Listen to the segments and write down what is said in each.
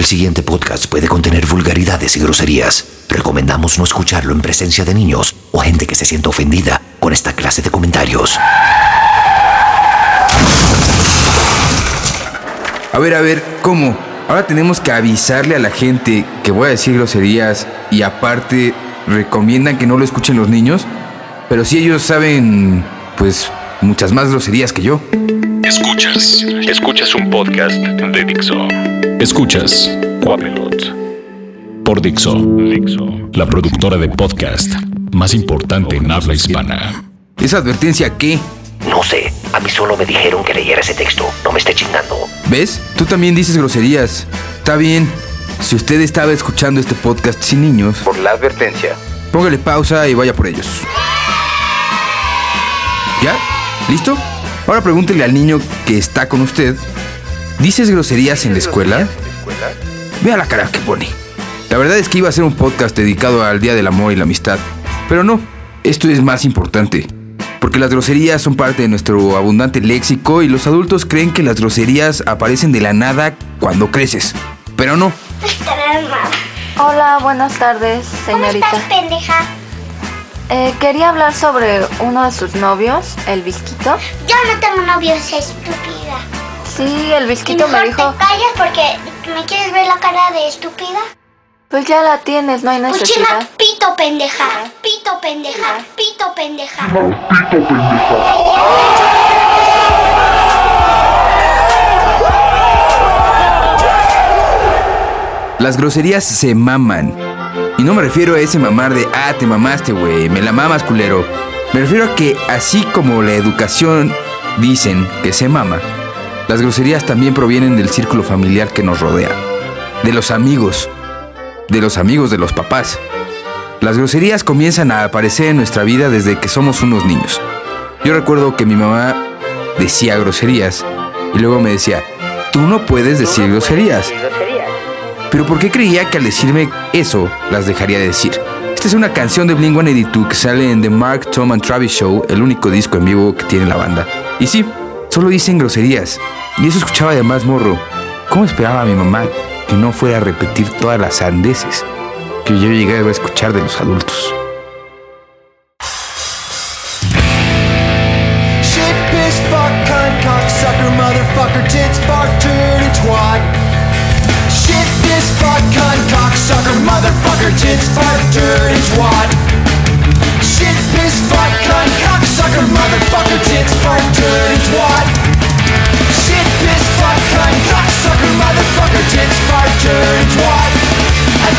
El siguiente podcast puede contener vulgaridades y groserías. Recomendamos no escucharlo en presencia de niños o gente que se sienta ofendida con esta clase de comentarios. A ver, a ver, ¿cómo? Ahora tenemos que avisarle a la gente que voy a decir groserías y aparte recomiendan que no lo escuchen los niños. Pero si ellos saben, pues, muchas más groserías que yo. Escuchas. Escuchas un podcast de Dixo. Escuchas Cuapelot. Por Dixo. Dixo. La productora de podcast más importante en habla hispana. ¿Esa advertencia qué? No sé, a mí solo me dijeron que leyera ese texto. No me esté chingando. ¿Ves? Tú también dices groserías. Está bien. Si usted estaba escuchando este podcast sin niños, por la advertencia, póngale pausa y vaya por ellos. ¿Listo? Ahora pregúntele al niño que está con usted. ¿Dices groserías en la escuela? Vea la cara que pone. La verdad es que iba a ser un podcast dedicado al Día del Amor y la Amistad. Pero no, esto es más importante. Porque las groserías son parte de nuestro abundante léxico y los adultos creen que las groserías aparecen de la nada cuando creces. Pero no. Hola, buenas tardes, señorita. ¿Cómo estás, pendeja? Eh, quería hablar sobre uno de sus novios, el Visquito. Yo no tengo novio, es estúpida. Sí, el Visquito me dijo, te callas porque me quieres ver la cara de estúpida. pues ya la tienes, no hay Pues necesidad. chima, pito pendeja, pito pendeja, pito pendeja. Las groserías se maman. Y no me refiero a ese mamar de, ah, te mamaste, güey, me la mamas, culero. Me refiero a que así como la educación dicen que se mama, las groserías también provienen del círculo familiar que nos rodea. De los amigos. De los amigos de los papás. Las groserías comienzan a aparecer en nuestra vida desde que somos unos niños. Yo recuerdo que mi mamá decía groserías y luego me decía, tú no puedes decir groserías. Pero ¿por qué creía que al decirme eso las dejaría de decir? Esta es una canción de Blink-182 que sale en The Mark, Tom and Travis Show, el único disco en vivo que tiene la banda. Y sí, solo dicen groserías. Y eso escuchaba de más morro. ¿Cómo esperaba mi mamá que no fuera a repetir todas las sandeces que yo llegué a escuchar de los adultos?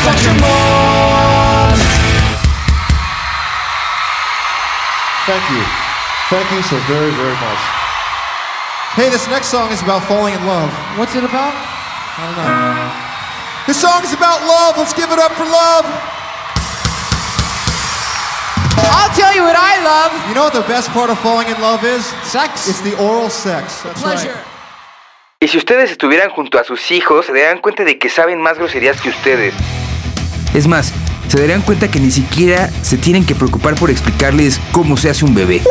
I fucked your mom. Thank you. Thank you so very, very much. Hey, this next song is about falling in love. What's it about? I don't know. This song is about love. Let's give it up for love. I'll tell you what I love. You know what the best part of falling in love is? Sex. It's the oral sex. That's Pleasure. right. Y si ustedes estuvieran junto a sus hijos, se darían cuenta de que saben más groserías que ustedes. Es más, se darían cuenta que ni siquiera se tienen que preocupar por explicarles cómo se hace un bebé.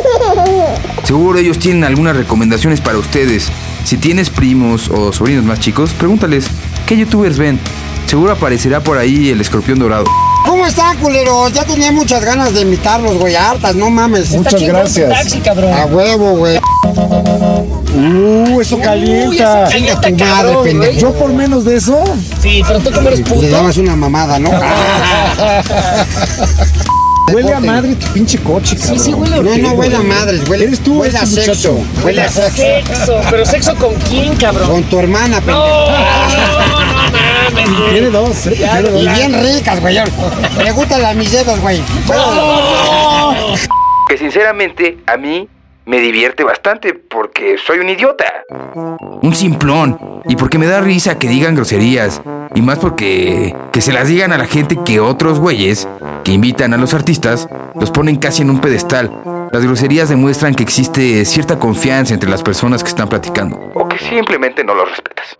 Seguro ellos tienen algunas recomendaciones para ustedes. Si tienes primos o sobrinos más chicos, pregúntales, ¿qué youtubers ven? Seguro aparecerá por ahí el escorpión dorado. ¿Cómo están, culeros? Ya tenía muchas ganas de invitarlos, güey. Hartas, no mames. Muchas gracias. A huevo, güey. Uh, eso calienta. Chinga tu madre, pendejo. Yo por menos de eso. Sí, pero tú como eres Le dabas una mamada, ¿no? Huele a madre tu pinche coche, cabrón. Sí, sí, huele No, no huele a madres, huele, Eres tú, huele a este sexo. muchacho. Huele a sexo. Sexo, pero sexo con quién, cabrón. Con tu hermana, pendejo. Tiene dos, ¿eh? Tiene dos. Y bien ricas, güey. Pregúntale a mis dedos, güey. Que sinceramente a mí me divierte bastante porque soy un idiota. Un simplón. Y porque me da risa que digan groserías. Y más porque que se las digan a la gente que otros güeyes que invitan a los artistas los ponen casi en un pedestal. Las groserías demuestran que existe cierta confianza entre las personas que están platicando. O que simplemente no los respetas.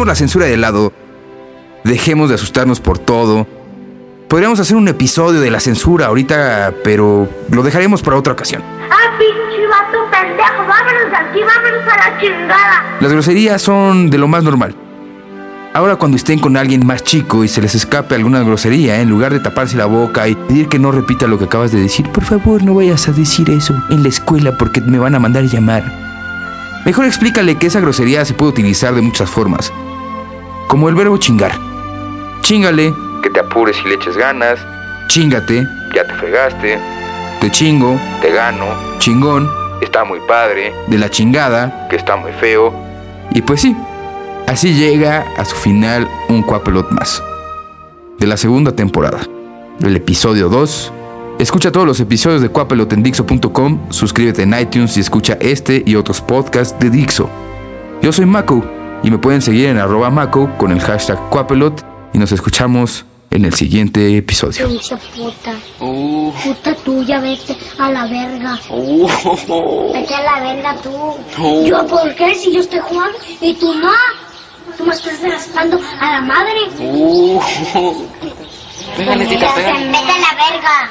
Dejemos la censura de lado. Dejemos de asustarnos por todo. Podríamos hacer un episodio de la censura ahorita, pero lo dejaremos para otra ocasión. Ah, pinche vato pendejo, vámonos de aquí, vámonos a la chingada. Las groserías son de lo más normal. Ahora cuando estén con alguien más chico y se les escape alguna grosería, en lugar de taparse la boca y pedir que no repita lo que acabas de decir, por favor no vayas a decir eso en la escuela porque me van a mandar llamar. Mejor explícale que esa grosería se puede utilizar de muchas formas. Como el verbo chingar. Chingale, que te apures y le eches ganas. Chingate, ya te fregaste. Te chingo, te gano. Chingón, está muy padre. De la chingada, que está muy feo. Y pues sí, así llega a su final un Cuapelot más. De la segunda temporada. El episodio 2. Escucha todos los episodios de Cuapelot en Dixo.com, suscríbete en iTunes y escucha este y otros podcasts de Dixo. Yo soy Mako y me pueden seguir en arroba Mako con el hashtag Cuapelot y nos escuchamos en el siguiente episodio. Pinche puta. Puta tuya, vete a la verga. Vete a la verga tú. ¿Yo por qué? Si yo estoy jugando y tú no. Tú me estás raspando a la madre. Pégale, tita, pégale. Vete a la verga.